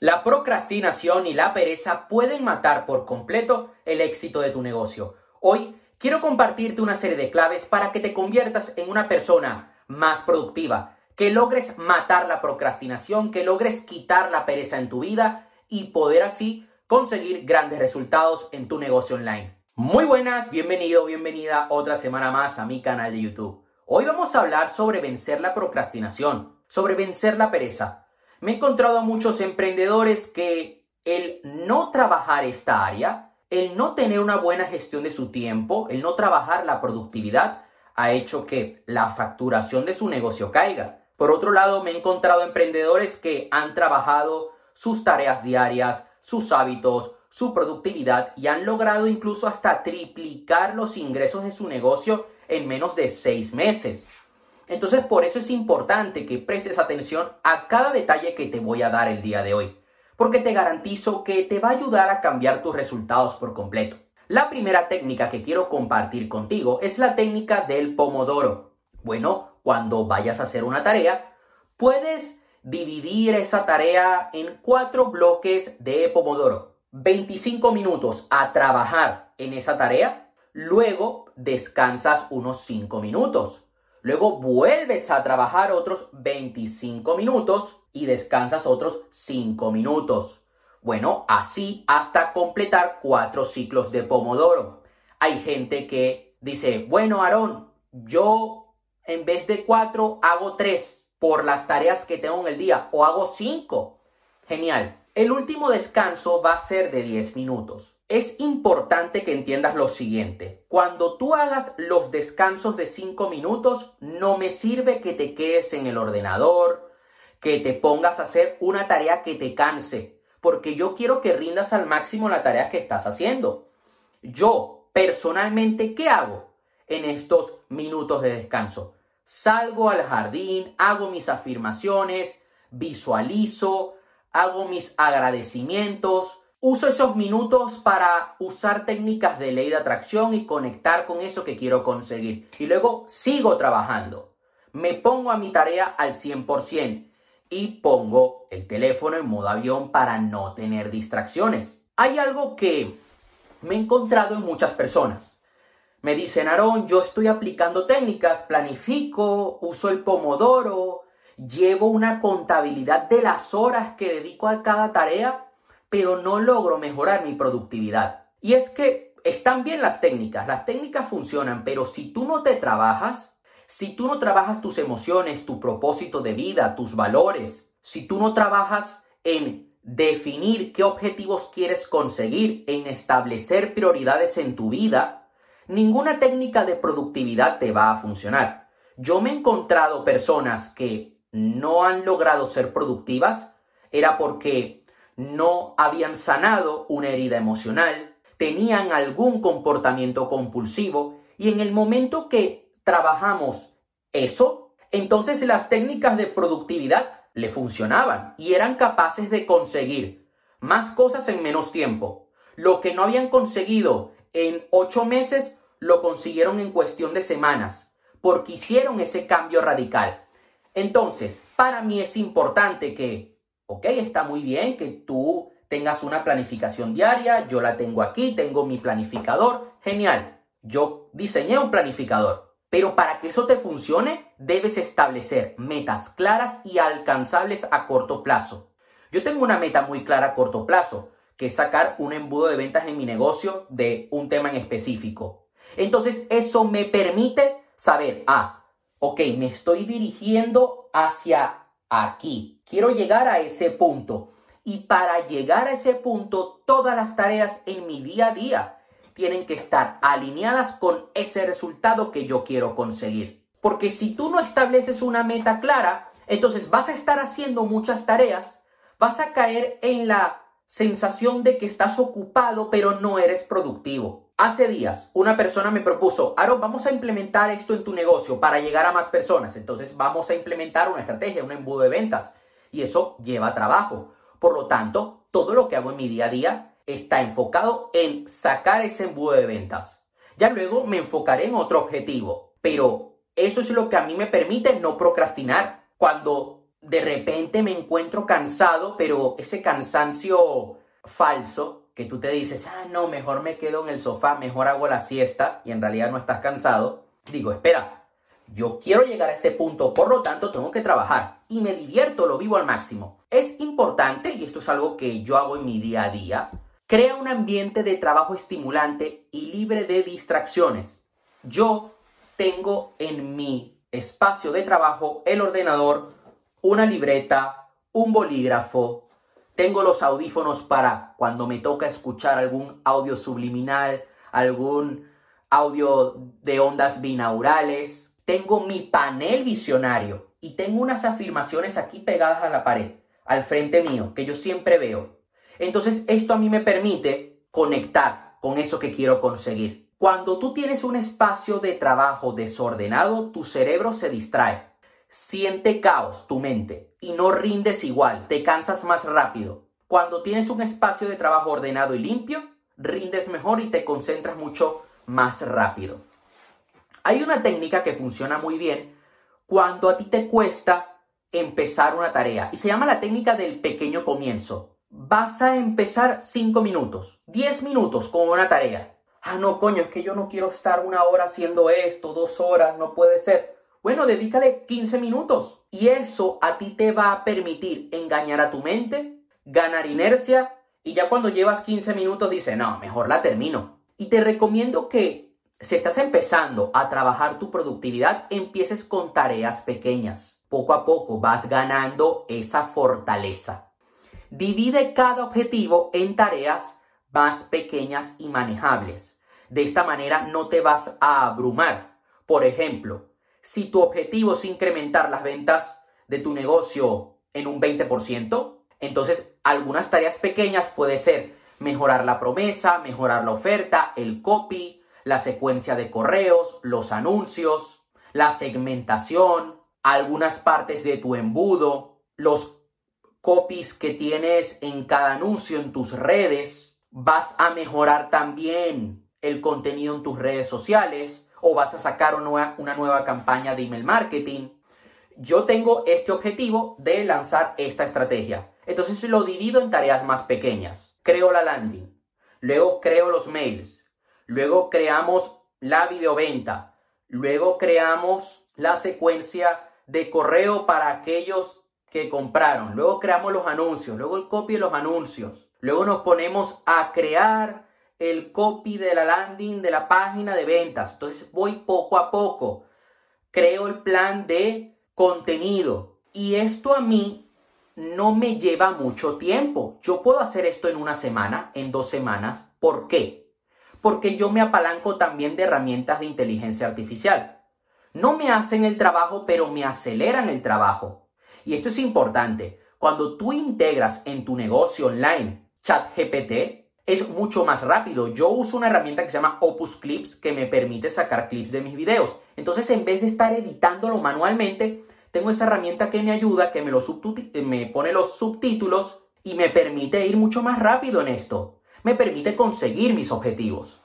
La procrastinación y la pereza pueden matar por completo el éxito de tu negocio. Hoy quiero compartirte una serie de claves para que te conviertas en una persona más productiva, que logres matar la procrastinación, que logres quitar la pereza en tu vida y poder así conseguir grandes resultados en tu negocio online. Muy buenas, bienvenido, bienvenida otra semana más a mi canal de YouTube. Hoy vamos a hablar sobre vencer la procrastinación, sobre vencer la pereza. Me he encontrado a muchos emprendedores que el no trabajar esta área, el no tener una buena gestión de su tiempo, el no trabajar la productividad, ha hecho que la facturación de su negocio caiga. Por otro lado, me he encontrado emprendedores que han trabajado sus tareas diarias, sus hábitos, su productividad y han logrado incluso hasta triplicar los ingresos de su negocio en menos de seis meses. Entonces, por eso es importante que prestes atención a cada detalle que te voy a dar el día de hoy, porque te garantizo que te va a ayudar a cambiar tus resultados por completo. La primera técnica que quiero compartir contigo es la técnica del pomodoro. Bueno, cuando vayas a hacer una tarea, puedes dividir esa tarea en cuatro bloques de pomodoro. 25 minutos a trabajar en esa tarea, luego descansas unos 5 minutos Luego vuelves a trabajar otros 25 minutos y descansas otros 5 minutos. Bueno, así hasta completar cuatro ciclos de Pomodoro. Hay gente que dice, bueno, Aarón, yo en vez de cuatro hago tres por las tareas que tengo en el día o hago cinco. Genial. El último descanso va a ser de 10 minutos. Es importante que entiendas lo siguiente. Cuando tú hagas los descansos de 5 minutos, no me sirve que te quedes en el ordenador, que te pongas a hacer una tarea que te canse, porque yo quiero que rindas al máximo la tarea que estás haciendo. Yo, personalmente, ¿qué hago en estos minutos de descanso? Salgo al jardín, hago mis afirmaciones, visualizo, hago mis agradecimientos, Uso esos minutos para usar técnicas de ley de atracción y conectar con eso que quiero conseguir. Y luego sigo trabajando. Me pongo a mi tarea al 100% y pongo el teléfono en modo avión para no tener distracciones. Hay algo que me he encontrado en muchas personas. Me dicen, Aarón, yo estoy aplicando técnicas, planifico, uso el pomodoro, llevo una contabilidad de las horas que dedico a cada tarea pero no logro mejorar mi productividad. Y es que están bien las técnicas, las técnicas funcionan, pero si tú no te trabajas, si tú no trabajas tus emociones, tu propósito de vida, tus valores, si tú no trabajas en definir qué objetivos quieres conseguir, en establecer prioridades en tu vida, ninguna técnica de productividad te va a funcionar. Yo me he encontrado personas que no han logrado ser productivas, era porque no habían sanado una herida emocional, tenían algún comportamiento compulsivo y en el momento que trabajamos eso, entonces las técnicas de productividad le funcionaban y eran capaces de conseguir más cosas en menos tiempo. Lo que no habían conseguido en ocho meses, lo consiguieron en cuestión de semanas, porque hicieron ese cambio radical. Entonces, para mí es importante que Ok, está muy bien que tú tengas una planificación diaria, yo la tengo aquí, tengo mi planificador, genial, yo diseñé un planificador. Pero para que eso te funcione, debes establecer metas claras y alcanzables a corto plazo. Yo tengo una meta muy clara a corto plazo, que es sacar un embudo de ventas en mi negocio de un tema en específico. Entonces, eso me permite saber, ah, ok, me estoy dirigiendo hacia aquí. Quiero llegar a ese punto. Y para llegar a ese punto, todas las tareas en mi día a día tienen que estar alineadas con ese resultado que yo quiero conseguir. Porque si tú no estableces una meta clara, entonces vas a estar haciendo muchas tareas, vas a caer en la sensación de que estás ocupado pero no eres productivo. Hace días una persona me propuso, Aaron, vamos a implementar esto en tu negocio para llegar a más personas. Entonces vamos a implementar una estrategia, un embudo de ventas. Y eso lleva trabajo. Por lo tanto, todo lo que hago en mi día a día está enfocado en sacar ese embudo de ventas. Ya luego me enfocaré en otro objetivo. Pero eso es lo que a mí me permite no procrastinar. Cuando de repente me encuentro cansado, pero ese cansancio falso que tú te dices, ah, no, mejor me quedo en el sofá, mejor hago la siesta y en realidad no estás cansado, digo, espera, yo quiero llegar a este punto, por lo tanto tengo que trabajar y me divierto, lo vivo al máximo. Es importante, y esto es algo que yo hago en mi día a día, crea un ambiente de trabajo estimulante y libre de distracciones. Yo tengo en mi espacio de trabajo el ordenador, una libreta, un bolígrafo, tengo los audífonos para cuando me toca escuchar algún audio subliminal, algún audio de ondas binaurales. Tengo mi panel visionario y tengo unas afirmaciones aquí pegadas a la pared, al frente mío, que yo siempre veo. Entonces esto a mí me permite conectar con eso que quiero conseguir. Cuando tú tienes un espacio de trabajo desordenado, tu cerebro se distrae siente caos tu mente y no rindes igual, te cansas más rápido. Cuando tienes un espacio de trabajo ordenado y limpio, rindes mejor y te concentras mucho más rápido. Hay una técnica que funciona muy bien cuando a ti te cuesta empezar una tarea y se llama la técnica del pequeño comienzo. Vas a empezar 5 minutos, 10 minutos con una tarea. Ah, no, coño, es que yo no quiero estar una hora haciendo esto, dos horas, no puede ser. Bueno, dedícale 15 minutos y eso a ti te va a permitir engañar a tu mente, ganar inercia y ya cuando llevas 15 minutos dices, no, mejor la termino. Y te recomiendo que si estás empezando a trabajar tu productividad, empieces con tareas pequeñas. Poco a poco vas ganando esa fortaleza. Divide cada objetivo en tareas más pequeñas y manejables. De esta manera no te vas a abrumar. Por ejemplo, si tu objetivo es incrementar las ventas de tu negocio en un 20%, entonces algunas tareas pequeñas puede ser mejorar la promesa, mejorar la oferta, el copy, la secuencia de correos, los anuncios, la segmentación, algunas partes de tu embudo, los copies que tienes en cada anuncio en tus redes. Vas a mejorar también el contenido en tus redes sociales o vas a sacar una, nueva campaña de email marketing. Yo tengo este objetivo de lanzar esta estrategia. Entonces lo divido en tareas más pequeñas. Creo la landing, luego creo los mails, luego creamos la videoventa, luego creamos la secuencia de correo para aquellos que compraron, luego creamos los anuncios, luego el copy de los anuncios, luego nos ponemos a crear el copy de la landing de la página de ventas. Entonces voy poco a poco. Creo el plan de contenido. Y esto a mí no me lleva mucho tiempo. Yo puedo hacer esto en una semana, en dos semanas. ¿Por qué? Porque yo me apalanco también de herramientas de inteligencia artificial. No me hacen el trabajo, pero me aceleran el trabajo. Y esto es importante. Cuando tú integras en tu negocio online ChatGPT, es mucho más rápido. Yo uso una herramienta que se llama Opus Clips que me permite sacar clips de mis videos. Entonces, en vez de estar editándolo manualmente, tengo esa herramienta que me ayuda, que me, lo me pone los subtítulos y me permite ir mucho más rápido en esto. Me permite conseguir mis objetivos.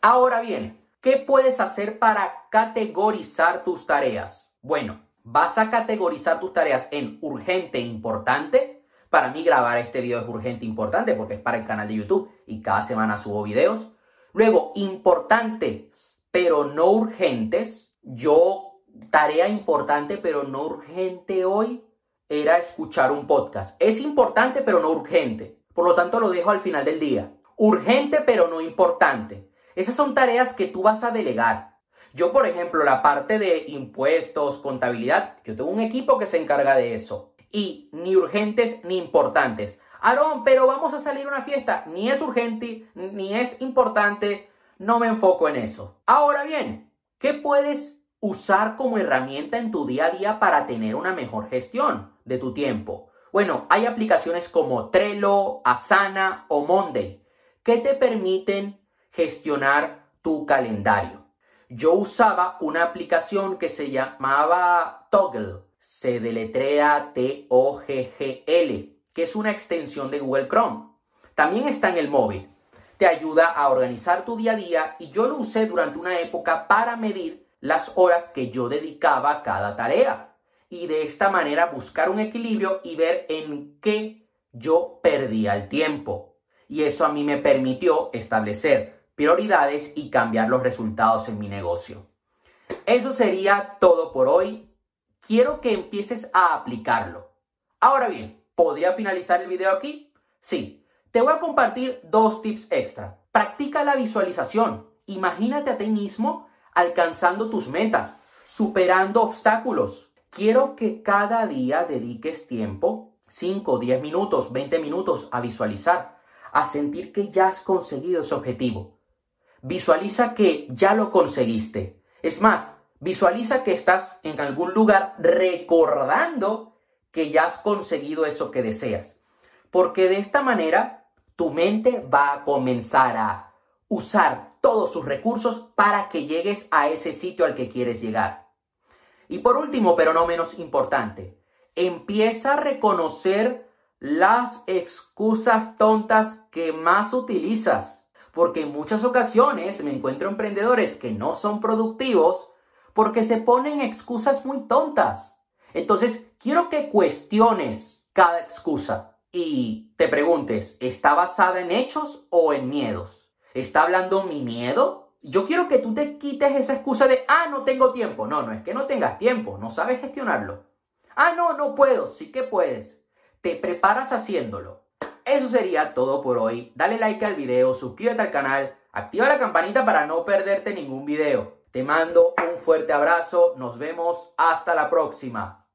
Ahora bien, ¿qué puedes hacer para categorizar tus tareas? Bueno, vas a categorizar tus tareas en urgente e importante, para mí grabar este video es urgente importante porque es para el canal de YouTube y cada semana subo videos. Luego, importantes pero no urgentes. Yo, tarea importante pero no urgente hoy era escuchar un podcast. Es importante pero no urgente. Por lo tanto, lo dejo al final del día. Urgente pero no importante. Esas son tareas que tú vas a delegar. Yo, por ejemplo, la parte de impuestos, contabilidad, yo tengo un equipo que se encarga de eso y ni urgentes ni importantes. Aarón, pero vamos a salir a una fiesta. Ni es urgente, ni es importante. No me enfoco en eso. Ahora bien, ¿qué puedes usar como herramienta en tu día a día para tener una mejor gestión de tu tiempo? Bueno, hay aplicaciones como Trello, Asana o Monday que te permiten gestionar tu calendario. Yo usaba una aplicación que se llamaba Toggle se deletrea T-O-G-G-L, que es una extensión de Google Chrome. También está en el móvil. Te ayuda a organizar tu día a día y yo lo usé durante una época para medir las horas que yo dedicaba a cada tarea. y de esta manera buscar un equilibrio y ver en qué yo perdía el tiempo. Y eso a mí me permitió establecer prioridades y cambiar los resultados en mi negocio. Eso sería todo por hoy. Quiero que empieces a aplicarlo. Ahora bien, ¿podría finalizar el video aquí? Sí. Te voy a compartir dos tips extra. Practica la visualización. Imagínate a ti mismo alcanzando tus metas, superando obstáculos. Quiero que cada día dediques tiempo, 5, 10 minutos, 20 minutos a visualizar, a sentir que ya has conseguido ese objetivo. Visualiza que ya lo conseguiste. Es más, visualiza que estás en algún lugar recordando que ya has conseguido eso que deseas. Porque de esta manera tu mente va a comenzar a usar todos sus recursos para que llegues a ese sitio al que quieres llegar. Y por último, pero no menos importante, empieza a reconocer las excusas tontas que más utilizas. Porque en muchas ocasiones me encuentro emprendedores que no son productivos porque se ponen excusas muy tontas. Entonces, quiero que cuestiones cada excusa y te preguntes, ¿está basada en hechos o en miedos? ¿Está hablando mi miedo? Yo quiero que tú te quites esa excusa de, ah, no tengo tiempo. No, no es que no tengas tiempo, no sabes gestionarlo. Ah, no, no puedo, sí que puedes. Te preparas haciéndolo. Eso sería todo por hoy. Dale like al video, suscríbete al canal, activa la campanita para no perderte ningún video. Te mando un fuerte abrazo, nos vemos hasta la próxima.